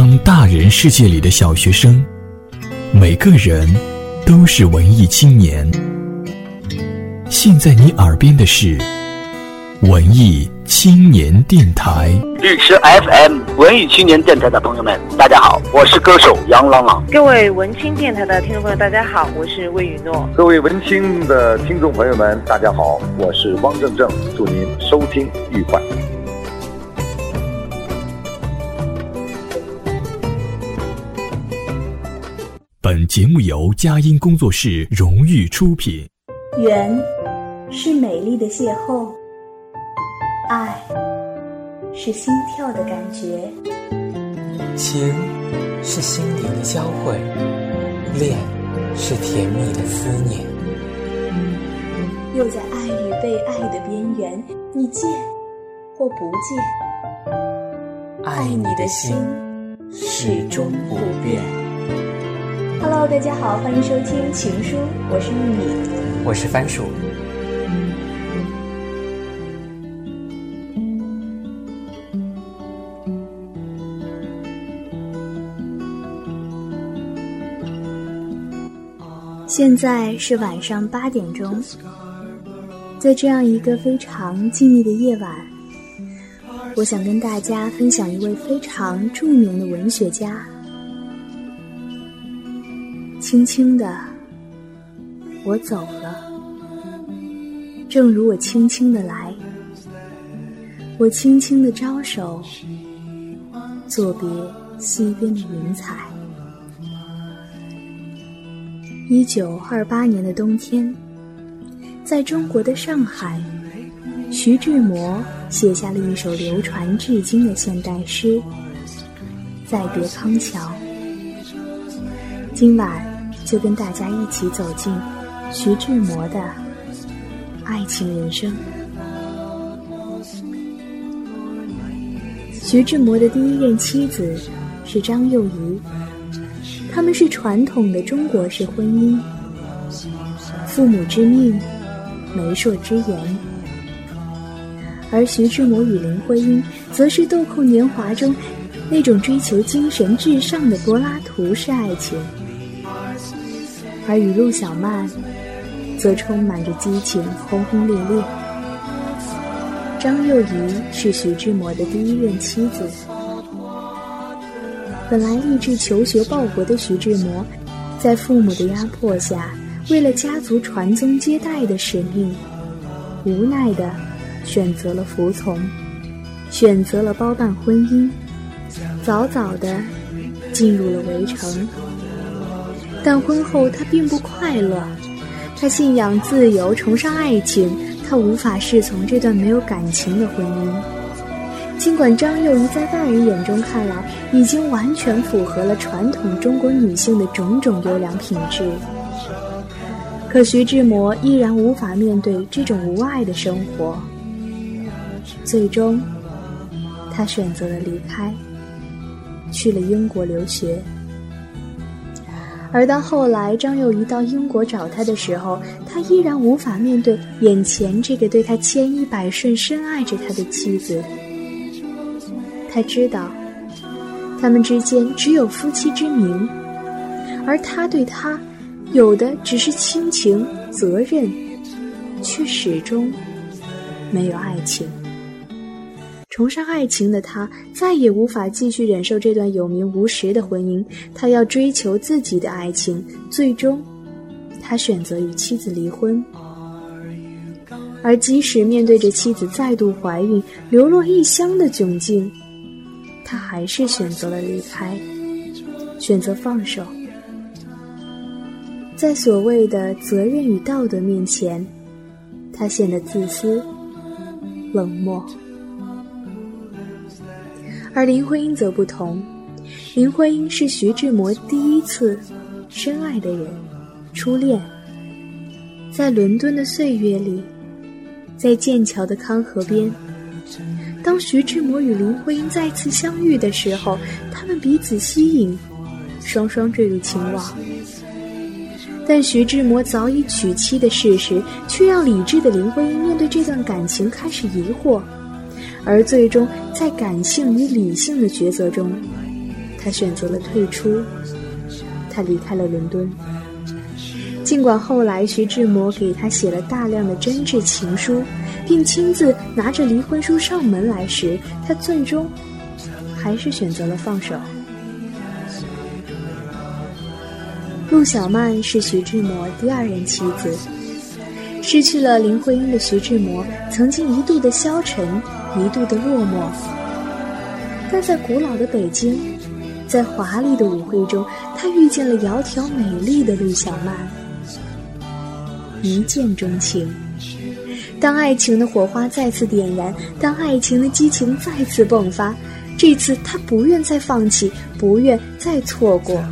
当大人世界里的小学生，每个人都是文艺青年。现在你耳边的是文艺青年电台。绿池 FM 文艺青年电台的朋友们，大家好，我是歌手杨朗朗。各位文青电台的听众朋友，大家好，我是魏雨诺。各位文青的听众朋友们，大家好，我是汪正正，祝您收听愉快。本节目由佳音工作室荣誉出品。缘是美丽的邂逅，爱是心跳的感觉，情是心灵的交汇，恋是甜蜜的思念。又在爱与被爱的边缘，你见或不见，爱你的心始终不变。Hello，大家好，欢迎收听《情书》，我是玉米，我是番薯。现在是晚上八点钟，在这样一个非常静谧的夜晚，我想跟大家分享一位非常著名的文学家。轻轻的，我走了，正如我轻轻的来。我轻轻的招手，作别西边的云彩。一九二八年的冬天，在中国的上海，徐志摩写下了一首流传至今的现代诗《再别康桥》。今晚。就跟大家一起走进徐志摩的爱情人生。徐志摩的第一任妻子是张幼仪，他们是传统的中国式婚姻，父母之命，媒妁之言。而徐志摩与林徽因，则是豆蔻年华中那种追求精神至上的柏拉图式爱情。而与陆小曼，则充满着激情，轰轰烈烈。张幼仪是徐志摩的第一任妻子。本来立志求学报国的徐志摩，在父母的压迫下，为了家族传宗接代的使命，无奈的选择了服从，选择了包办婚姻，早早的进入了围城。但婚后他并不快乐，他信仰自由，崇尚爱情，他无法侍从这段没有感情的婚姻。尽管张幼仪在外人眼中看来已经完全符合了传统中国女性的种种优良品质，可徐志摩依然无法面对这种无爱的生活。最终，他选择了离开，去了英国留学。而当后来张幼仪到英国找他的时候，他依然无法面对眼前这个对他千依百顺、深爱着他的妻子。他知道，他们之间只有夫妻之名，而他对他有的只是亲情、责任，却始终没有爱情。崇尚爱情的他，再也无法继续忍受这段有名无实的婚姻。他要追求自己的爱情，最终，他选择与妻子离婚。而即使面对着妻子再度怀孕、流落异乡的窘境，他还是选择了离开，选择放手。在所谓的责任与道德面前，他显得自私、冷漠。而林徽因则不同，林徽因是徐志摩第一次深爱的人，初恋。在伦敦的岁月里，在剑桥的康河边，当徐志摩与林徽因再次相遇的时候，他们彼此吸引，双双坠入情网。但徐志摩早已娶妻的事实，却让理智的林徽因面对这段感情开始疑惑。而最终，在感性与理性的抉择中，他选择了退出，他离开了伦敦。尽管后来徐志摩给他写了大量的真挚情书，并亲自拿着离婚书上门来时，他最终还是选择了放手。陆小曼是徐志摩第二任妻子，失去了林徽因的徐志摩曾经一度的消沉，一度的落寞，但在古老的北京，在华丽的舞会中，他遇见了窈窕美丽的陆小曼。一见钟情。当爱情的火花再次点燃，当爱情的激情再次迸发，这次他不愿再放弃，不愿再错过。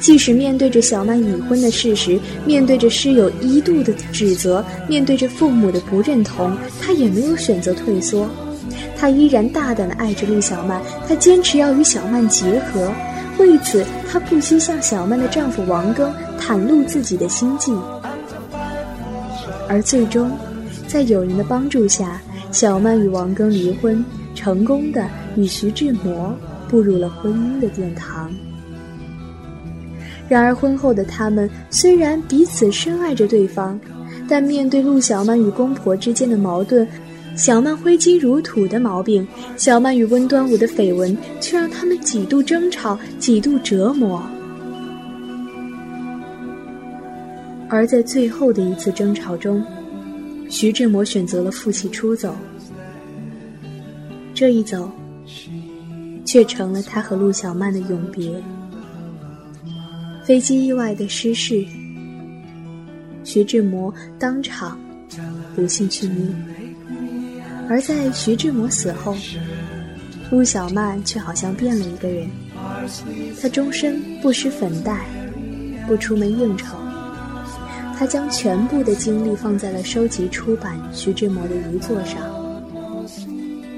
即使面对着小曼已婚的事实，面对着室友一度的指责，面对着父母的不认同，他也没有选择退缩。他依然大胆地爱着陆小曼，他坚持要与小曼结合。为此，他不惜向小曼的丈夫王庚袒露自己的心迹。而最终，在友人的帮助下，小曼与王庚离婚，成功的与徐志摩步入了婚姻的殿堂。然而，婚后的他们虽然彼此深爱着对方，但面对陆小曼与公婆之间的矛盾，小曼挥金如土的毛病，小曼与温端午的绯闻，却让他们几度争吵，几度折磨。而在最后的一次争吵中，徐志摩选择了负气出走。这一走，却成了他和陆小曼的永别。飞机意外的失事，徐志摩当场不幸去世。而在徐志摩死后，陆小曼却好像变了一个人。她终身不施粉黛，不出门应酬。她将全部的精力放在了收集出版徐志摩的遗作上，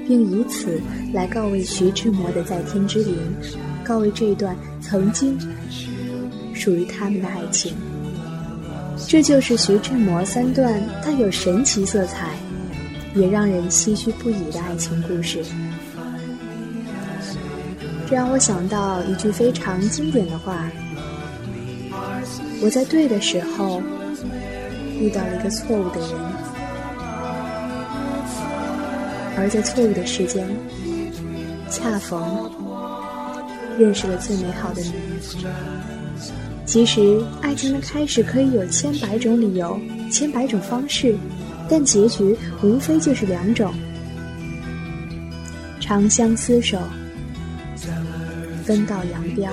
并以此来告慰徐志摩的在天之灵，告慰这段曾经属于他们的爱情。这就是徐志摩三段带有神奇色彩，也让人唏嘘不已的爱情故事。这让我想到一句非常经典的话：“我在对的时候。”遇到了一个错误的人，而在错误的时间，恰逢认识了最美好的你。其实，爱情的开始可以有千百种理由，千百种方式，但结局无非就是两种：长相厮守，分道扬镳。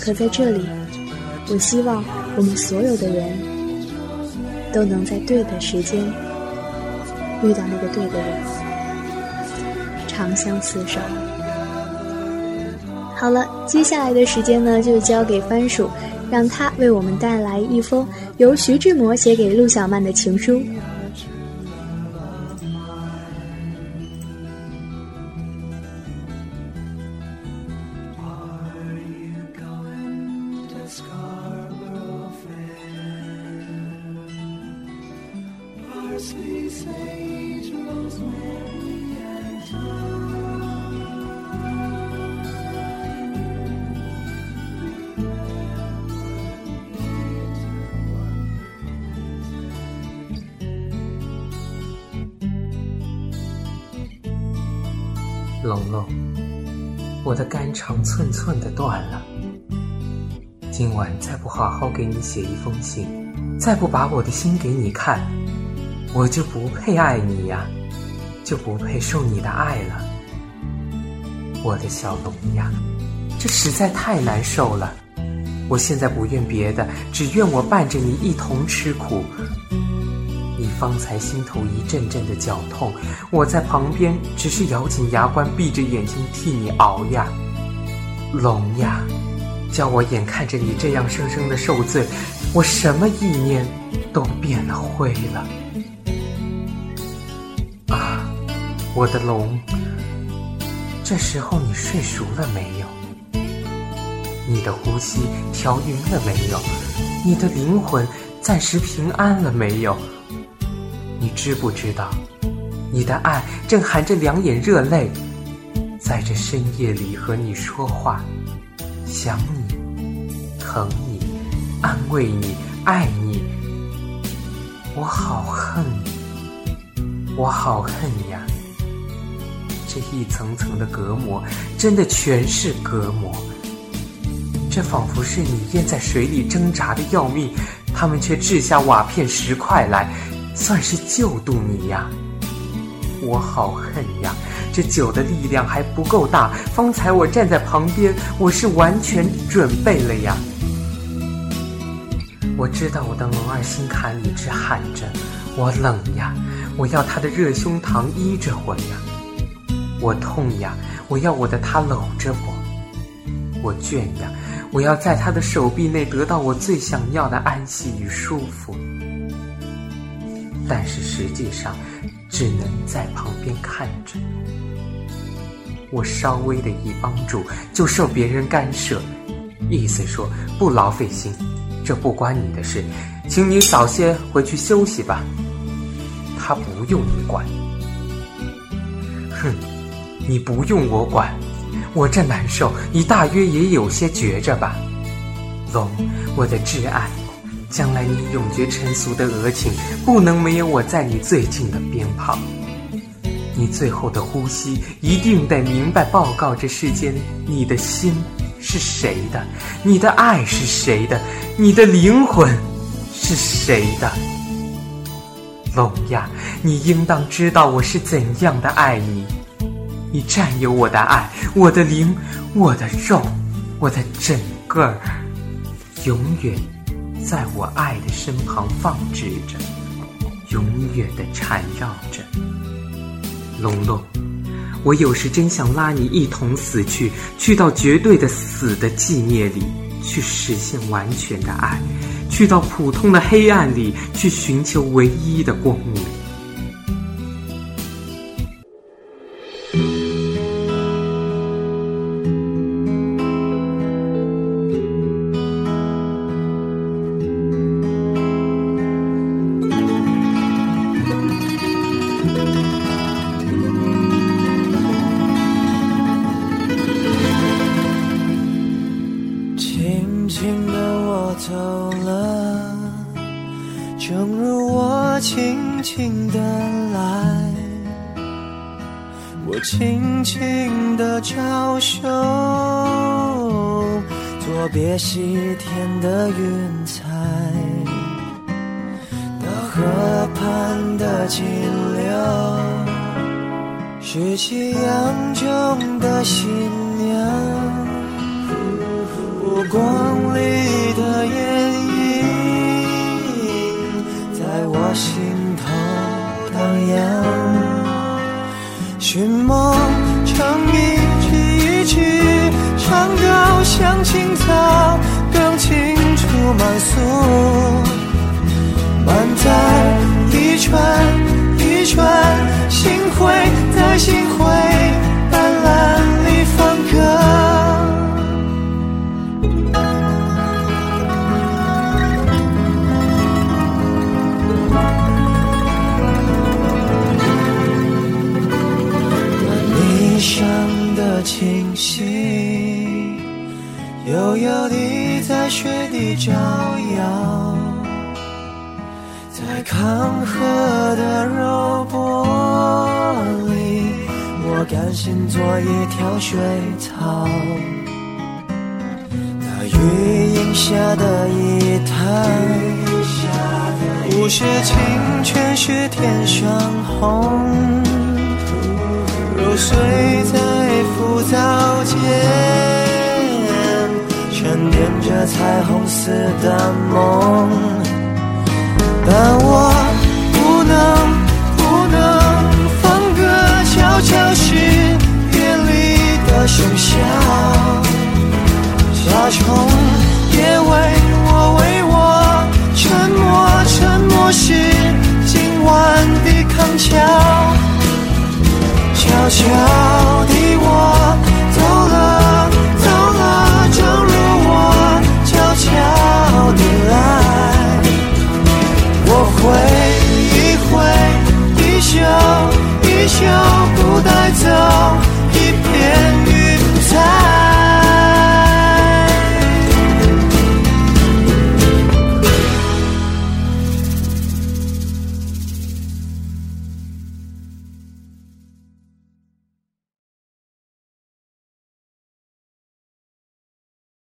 可在这里。我希望我们所有的人都能在对的时间遇到那个对的人，长相厮守。好了，接下来的时间呢，就交给番薯，让他为我们带来一封由徐志摩写给陆小曼的情书。龙龙，我的肝肠寸寸的断了。今晚再不好好给你写一封信，再不把我的心给你看，我就不配爱你呀，就不配受你的爱了。我的小龙呀，这实在太难受了。我现在不愿别的，只愿我伴着你一同吃苦。方才心头一阵阵的绞痛，我在旁边只是咬紧牙关，闭着眼睛替你熬呀。龙呀，叫我眼看着你这样生生的受罪，我什么意念都变了灰了。啊，我的龙，这时候你睡熟了没有？你的呼吸调匀了没有？你的灵魂暂时平安了没有？你知不知道，你的爱正含着两眼热泪，在这深夜里和你说话，想你，疼你，安慰你，爱你，我好恨你，我好恨呀！这一层层的隔膜，真的全是隔膜。这仿佛是你淹在水里挣扎的要命，他们却掷下瓦片石块来，算是救度你呀！我好恨呀！这酒的力量还不够大，方才我站在旁边，我是完全准备了呀。我知道我的龙儿心坎里直喊着，我冷呀，我要他的热胸膛依着我呀。我痛呀，我要我的他搂着我。我倦呀。我要在他的手臂内得到我最想要的安息与舒服，但是实际上只能在旁边看着。我稍微的一帮助就受别人干涉，意思说不劳费心，这不关你的事，请你早些回去休息吧。他不用你管，哼，你不用我管。我这难受，你大约也有些觉着吧，龙，我的挚爱，将来你永绝尘俗的额情，不能没有我在你最近的边旁。你最后的呼吸，一定得明白报告这世间，你的心是谁的，你的爱是谁的，你的灵魂是谁的。龙呀，你应当知道我是怎样的爱你。你占有我的爱，我的灵，我的肉，我的整个儿，永远在我爱的身旁放置着，永远的缠绕着。龙龙，我有时真想拉你一同死去，去到绝对的死的寂灭里，去实现完全的爱，去到普通的黑暗里，去寻求唯一的光明。轻轻的招手，作别西天的云彩，那河畔的金柳，是夕阳中的新娘，湖光里的艳影，在我心寻梦唱一曲一曲，唱到像青草，更清楚满诉。满载在康河的柔波里，我甘心做一条水草。那雨荫下的一滩，不是清泉，是天上虹。揉碎在浮藻间，沉淀着彩虹似的梦。